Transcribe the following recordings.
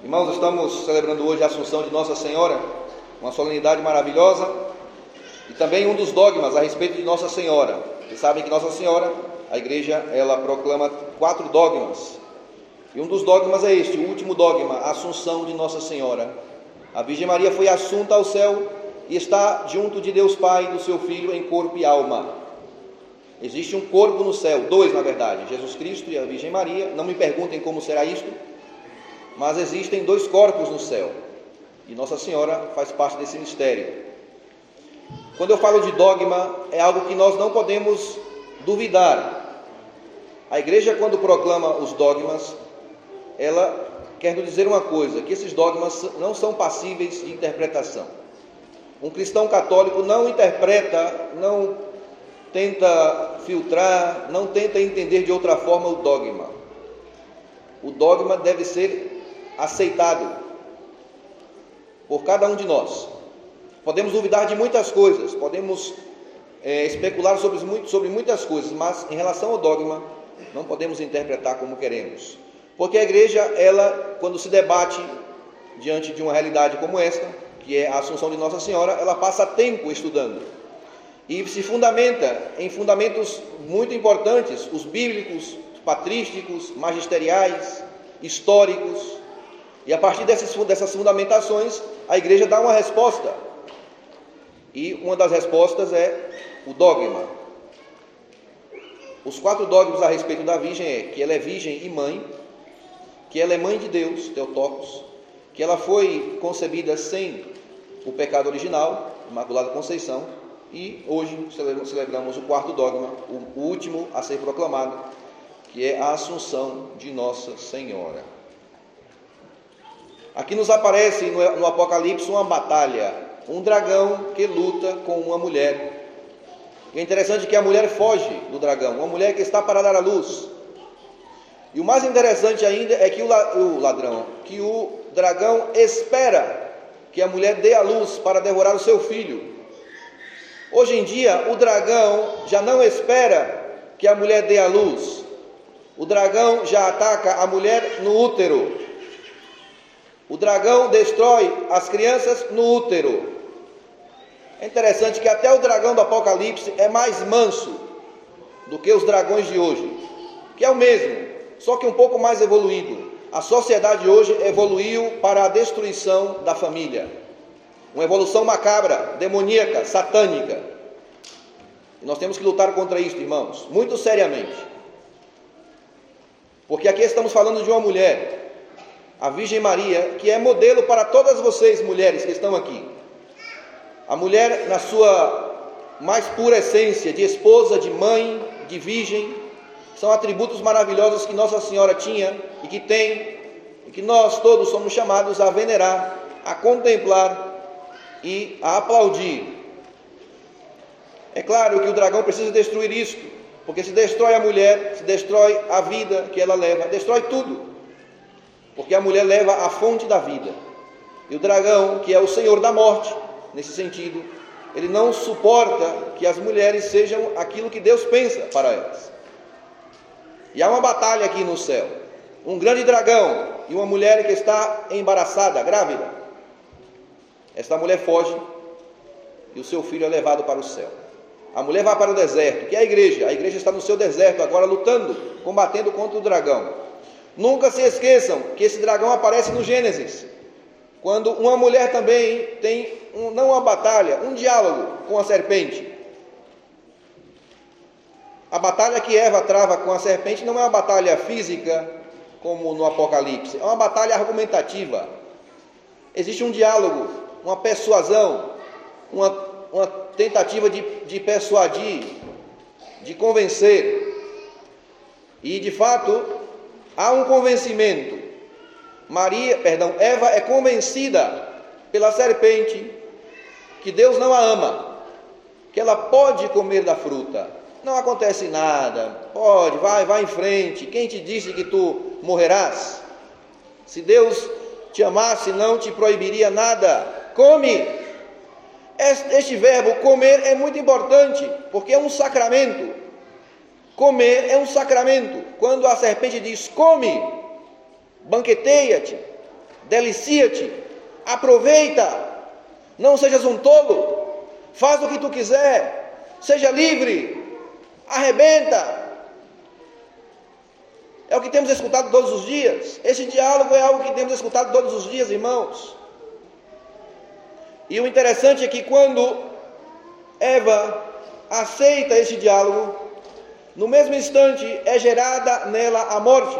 Irmãos, estamos celebrando hoje a Assunção de Nossa Senhora, uma solenidade maravilhosa e também um dos dogmas a respeito de Nossa Senhora. Vocês sabem que Nossa Senhora, a igreja, ela proclama quatro dogmas. E um dos dogmas é este, o último dogma, a Assunção de Nossa Senhora. A Virgem Maria foi assunta ao céu e está junto de Deus Pai e do seu Filho em corpo e alma. Existe um corpo no céu, dois na verdade, Jesus Cristo e a Virgem Maria. Não me perguntem como será isto, mas existem dois corpos no céu e Nossa Senhora faz parte desse mistério. Quando eu falo de dogma, é algo que nós não podemos duvidar. A igreja, quando proclama os dogmas, ela quer nos dizer uma coisa: que esses dogmas não são passíveis de interpretação. Um cristão católico não interpreta, não tenta filtrar, não tenta entender de outra forma o dogma. O dogma deve ser aceitado por cada um de nós. Podemos duvidar de muitas coisas, podemos é, especular sobre, sobre muitas coisas, mas em relação ao dogma, não podemos interpretar como queremos. Porque a igreja, ela, quando se debate diante de uma realidade como esta, que é a Assunção de Nossa Senhora, ela passa tempo estudando e se fundamenta em fundamentos muito importantes, os bíblicos, patrísticos, magisteriais, históricos, e a partir dessas, fundamentações, a igreja dá uma resposta. E uma das respostas é o dogma. Os quatro dogmas a respeito da Virgem é que ela é virgem e mãe, que ela é mãe de Deus, Teotocos, que ela foi concebida sem o pecado original, Imaculada Conceição, e hoje celebramos o quarto dogma, o último a ser proclamado, que é a Assunção de Nossa Senhora. Aqui nos aparece no, Apocalipse uma batalha, um dragão que luta com uma mulher. E é interessante que a mulher foge do dragão, uma mulher que está para dar a luz. E o mais interessante ainda é que o ladrão, que o dragão espera que a mulher dê a luz para devorar o seu filho. Hoje em dia, o dragão já não espera que a mulher dê a luz. O dragão já ataca a mulher no útero. O dragão destrói as crianças no útero. É interessante que até o dragão do Apocalipse é mais manso do que os dragões de hoje, que é o mesmo, só que um pouco mais evoluído. A sociedade hoje evoluiu para a destruição da família. Uma evolução macabra, demoníaca, satânica. E nós temos que lutar contra isso, irmãos, muito seriamente. Porque aqui estamos falando de uma mulher a Virgem Maria, que é modelo para todas vocês, mulheres que estão aqui. A mulher, na sua mais pura essência, de esposa, de mãe, de virgem, são atributos maravilhosos que Nossa Senhora tinha e que tem, e que nós todos somos chamados a venerar, a contemplar e a aplaudir. É claro que o dragão precisa destruir isto, porque se destrói a mulher, se destrói a vida que ela leva, destrói tudo porque a mulher leva a fonte da vida. E o dragão, que é o senhor da morte, nesse sentido, ele não suporta que as mulheres sejam aquilo que Deus pensa para elas. E há uma batalha aqui no céu. Um grande dragão e uma mulher que está embaraçada, grávida. Esta mulher foge e o seu filho é levado para o céu. A mulher vai para o deserto, que é a igreja. A igreja está no seu deserto agora lutando, combatendo contra o dragão. Nunca se esqueçam que esse dragão aparece no Gênesis, quando uma mulher também tem um, não uma batalha, um diálogo com a serpente. A batalha que Eva trava com a serpente não é uma batalha física, como no Apocalipse, é uma batalha argumentativa. Existe um diálogo, uma persuasão, uma, uma tentativa de, de persuadir, de convencer. E de fato, Há um convencimento. Maria, perdão, Eva é convencida pela serpente que Deus não a ama, que ela pode comer da fruta. Não acontece nada. Pode, vai, vai em frente. Quem te disse que tu morrerás? Se Deus te amasse, não te proibiria nada. Come. Este verbo comer é muito importante, porque é um sacramento. Comer é um sacramento. Quando a serpente diz come, banqueteia-te, delicia-te, aproveita, não sejas um tolo, faz o que tu quiser, seja livre, arrebenta. É o que temos escutado todos os dias. Esse diálogo é algo que temos escutado todos os dias, irmãos. E o interessante é que quando Eva aceita esse diálogo, no mesmo instante é gerada nela a morte.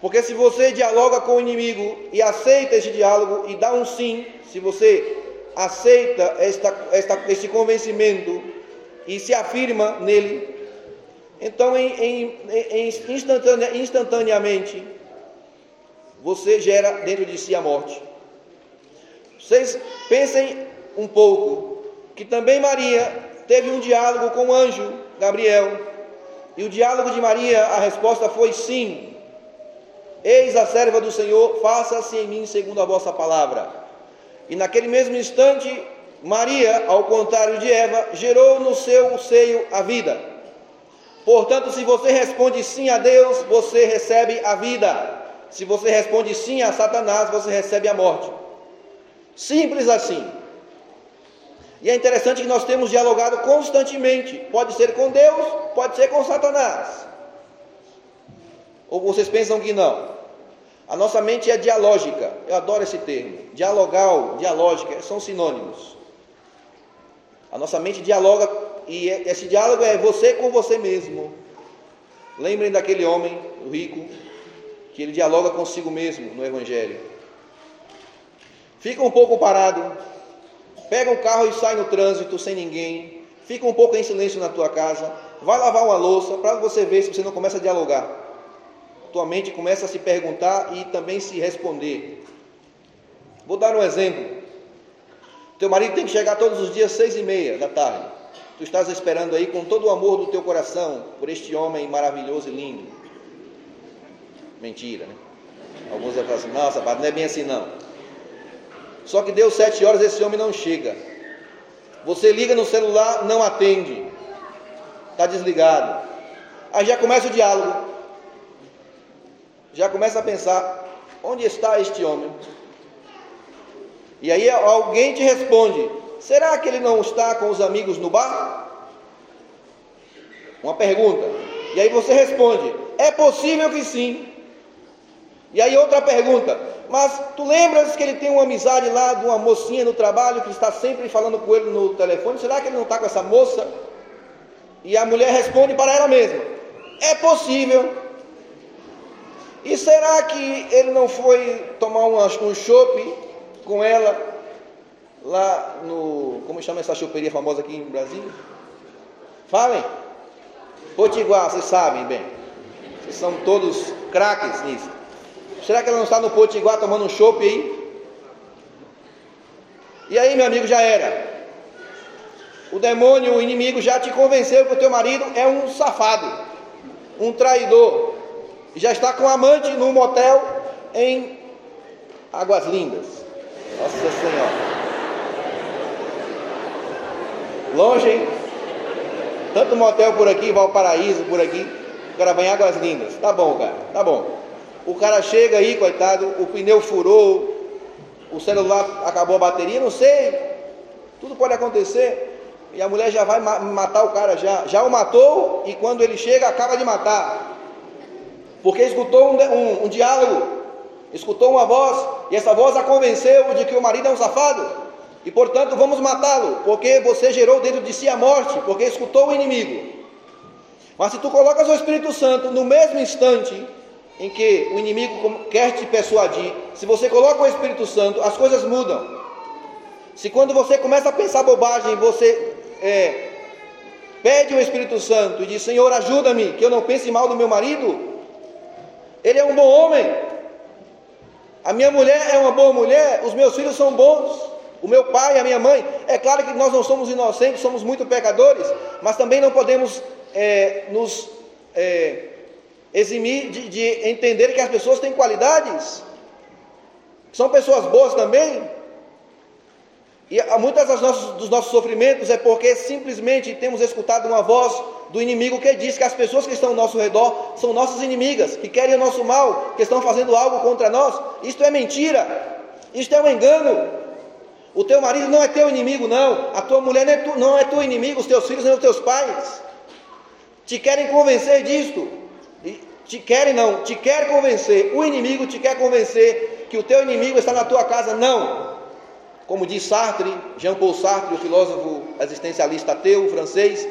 Porque se você dialoga com o inimigo e aceita esse diálogo e dá um sim, se você aceita esta, esta, este convencimento e se afirma nele, então em, em, em instantaneamente você gera dentro de si a morte. Vocês pensem um pouco que também Maria teve um diálogo com o anjo Gabriel. E o diálogo de Maria, a resposta foi sim. Eis a serva do Senhor, faça-se em mim segundo a vossa palavra. E naquele mesmo instante, Maria, ao contrário de Eva, gerou no seu seio a vida. Portanto, se você responde sim a Deus, você recebe a vida. Se você responde sim a Satanás, você recebe a morte. Simples assim. E é interessante que nós temos dialogado constantemente. Pode ser com Deus, pode ser com Satanás. Ou vocês pensam que não? A nossa mente é dialógica. Eu adoro esse termo. Dialogal, dialógica, são sinônimos. A nossa mente dialoga e é, esse diálogo é você com você mesmo. Lembrem daquele homem, o rico, que ele dialoga consigo mesmo no Evangelho. Fica um pouco parado, pega um carro e sai no trânsito sem ninguém, fica um pouco em silêncio na tua casa, vai lavar uma louça para você ver se você não começa a dialogar. Tua mente começa a se perguntar e também se responder. Vou dar um exemplo. Teu marido tem que chegar todos os dias seis e meia da tarde. Tu estás esperando aí com todo o amor do teu coração por este homem maravilhoso e lindo. Mentira, né? Alguns vão falar assim, nossa, não é bem assim não. Só que deu sete horas, esse homem não chega. Você liga no celular, não atende. Está desligado. Aí já começa o diálogo. Já começa a pensar: onde está este homem? E aí alguém te responde: será que ele não está com os amigos no bar? Uma pergunta. E aí você responde: é possível que sim. E aí outra pergunta: mas tu lembras que ele tem uma amizade lá de uma mocinha no trabalho que está sempre falando com ele no telefone? Será que ele não está com essa moça? E a mulher responde para ela mesma: É possível. E será que ele não foi tomar um, um chopp com ela lá no. Como chama essa choperia famosa aqui em Brasília? Falem. Potiguar, vocês sabem bem. Vocês são todos craques nisso. Será que ela não está no Potiguar tomando um chopp aí? E aí, meu amigo, já era. O demônio, o inimigo já te convenceu que o teu marido é um safado, um traidor. Já está com amante num motel em Águas Lindas. Nossa Senhora. Longe, hein? Tanto motel por aqui, Valparaíso por aqui. O cara vai em Águas Lindas. Tá bom, cara, tá bom. O cara chega aí, coitado, o pneu furou, o celular acabou a bateria, não sei. Tudo pode acontecer. E a mulher já vai matar o cara já. Já o matou e quando ele chega acaba de matar. Porque escutou um, um, um diálogo, escutou uma voz, e essa voz a convenceu de que o marido é um safado. E portanto vamos matá-lo, porque você gerou dentro de si a morte, porque escutou o inimigo. Mas se tu colocas o Espírito Santo no mesmo instante, em que o inimigo quer te persuadir, se você coloca o Espírito Santo, as coisas mudam. Se quando você começa a pensar bobagem, você é, pede o Espírito Santo e diz: Senhor, ajuda-me, que eu não pense mal do meu marido, ele é um bom homem, a minha mulher é uma boa mulher, os meus filhos são bons, o meu pai, a minha mãe. É claro que nós não somos inocentes, somos muito pecadores, mas também não podemos é, nos. É, eximir de, de entender que as pessoas têm qualidades, são pessoas boas também. E muitas das nossos, dos nossos sofrimentos é porque simplesmente temos escutado uma voz do inimigo que diz que as pessoas que estão ao nosso redor são nossas inimigas, que querem o nosso mal, que estão fazendo algo contra nós. Isto é mentira, isto é um engano. O teu marido não é teu inimigo, não. A tua mulher não é, tu, não é teu inimigo, os teus filhos não são teus pais. Te querem convencer disto. Te querem não, te quer convencer. O inimigo te quer convencer que o teu inimigo está na tua casa. Não. Como diz Sartre, Jean-Paul Sartre, o filósofo existencialista ateu francês,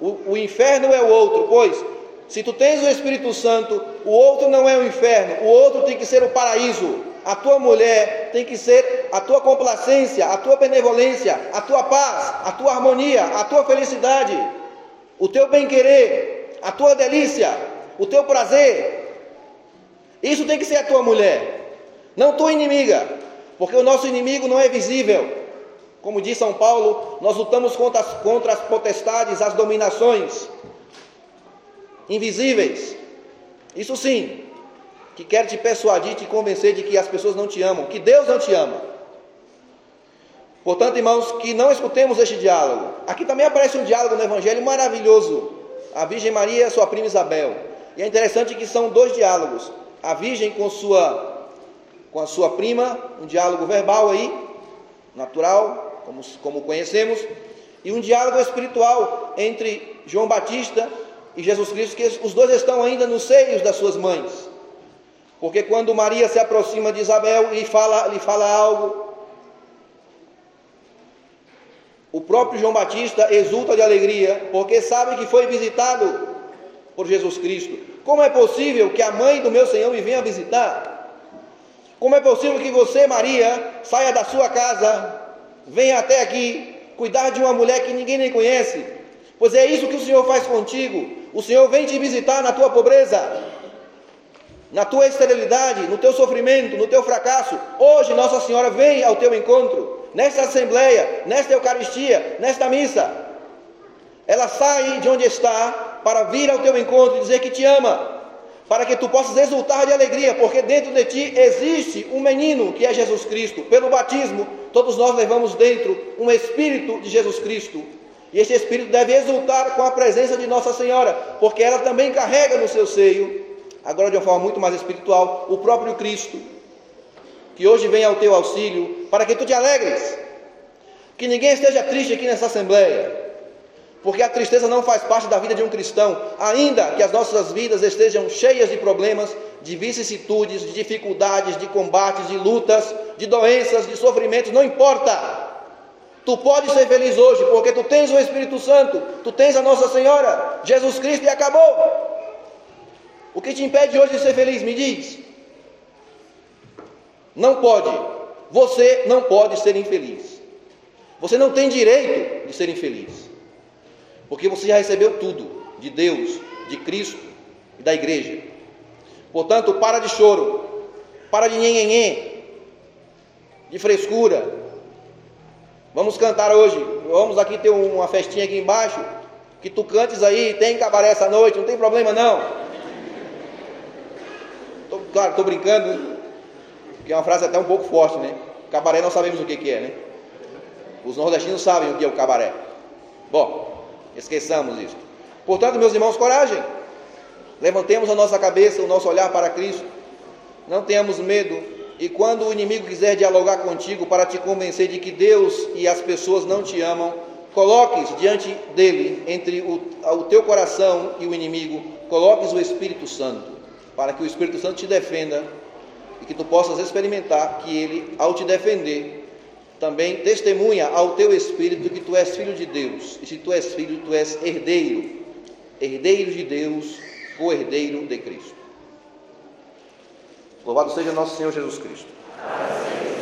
o, o inferno é o outro, pois se tu tens o Espírito Santo, o outro não é o inferno, o outro tem que ser o paraíso. A tua mulher tem que ser a tua complacência, a tua benevolência, a tua paz, a tua harmonia, a tua felicidade, o teu bem-querer, a tua delícia, o teu prazer. Isso tem que ser a tua mulher, não tua inimiga, porque o nosso inimigo não é visível. Como diz São Paulo, nós lutamos contra as, contra as potestades, as dominações invisíveis. Isso sim, que quer te persuadir, te convencer de que as pessoas não te amam, que Deus não te ama. Portanto, irmãos, que não escutemos este diálogo. Aqui também aparece um diálogo no Evangelho maravilhoso. A Virgem Maria e sua prima Isabel. E é interessante que são dois diálogos. A Virgem com sua, com a sua prima, um diálogo verbal aí, natural, como, como conhecemos, e um diálogo espiritual entre João Batista e Jesus Cristo, que os dois estão ainda nos seios das suas mães. Porque quando Maria se aproxima de Isabel e fala, lhe fala algo, o próprio João Batista exulta de alegria, porque sabe que foi visitado por Jesus Cristo. Como é possível que a mãe do meu Senhor me venha visitar? Como é possível que você, Maria, saia da sua casa, venha até aqui, cuidar de uma mulher que ninguém nem conhece? Pois é isso que o Senhor faz contigo. O Senhor vem te visitar na tua pobreza, na tua esterilidade, no teu sofrimento, no teu fracasso. Hoje Nossa Senhora vem ao teu encontro, nesta assembleia, nesta Eucaristia, nesta missa. Ela sai de onde está para vir ao teu encontro e dizer que te ama, para que tu possas exultar de alegria, porque dentro de ti existe um menino que é Jesus Cristo. Pelo batismo, todos nós levamos dentro um Espírito de Jesus Cristo. E este Espírito deve exultar com a presença de Nossa Senhora, porque ela também carrega no seu seio agora de uma forma muito mais espiritual, o próprio Cristo, que hoje vem ao teu auxílio, para que tu te alegres, que ninguém esteja triste aqui nessa assembleia, porque a tristeza não faz parte da vida de um cristão, ainda que as nossas vidas estejam cheias de problemas, de vicissitudes, de dificuldades, de combates, de lutas, de doenças, de sofrimentos, não importa. Tu podes ser feliz hoje, porque tu tens o Espírito Santo, tu tens a Nossa Senhora, Jesus Cristo e acabou. O que te impede hoje de ser feliz? Me diz. Não pode. Você não pode ser infeliz. Você não tem direito de ser infeliz. Porque você já recebeu tudo de Deus, de Cristo e da igreja. Portanto, para de choro. Para de nhenhenhê. De frescura. Vamos cantar hoje. Vamos aqui ter uma festinha aqui embaixo. Que tu cantes aí, tem cabaré essa noite, não tem problema não. Tô, claro, estou brincando, que é uma frase até um pouco forte, né? Cabaré nós sabemos o que, que é, né? Os nordestinos sabem o que é o cabaré. Bom, esqueçamos isso. Portanto, meus irmãos, coragem. Levantemos a nossa cabeça, o nosso olhar para Cristo. Não tenhamos medo. E quando o inimigo quiser dialogar contigo para te convencer de que Deus e as pessoas não te amam, coloques diante dele, entre o, o teu coração e o inimigo, coloques o Espírito Santo para que o Espírito Santo te defenda e que tu possas experimentar que ele, ao te defender, também testemunha ao teu espírito que tu és filho de Deus. E se tu és filho, tu és herdeiro, herdeiro de Deus, co-herdeiro de Cristo. Louvado seja nosso Senhor Jesus Cristo. Amém.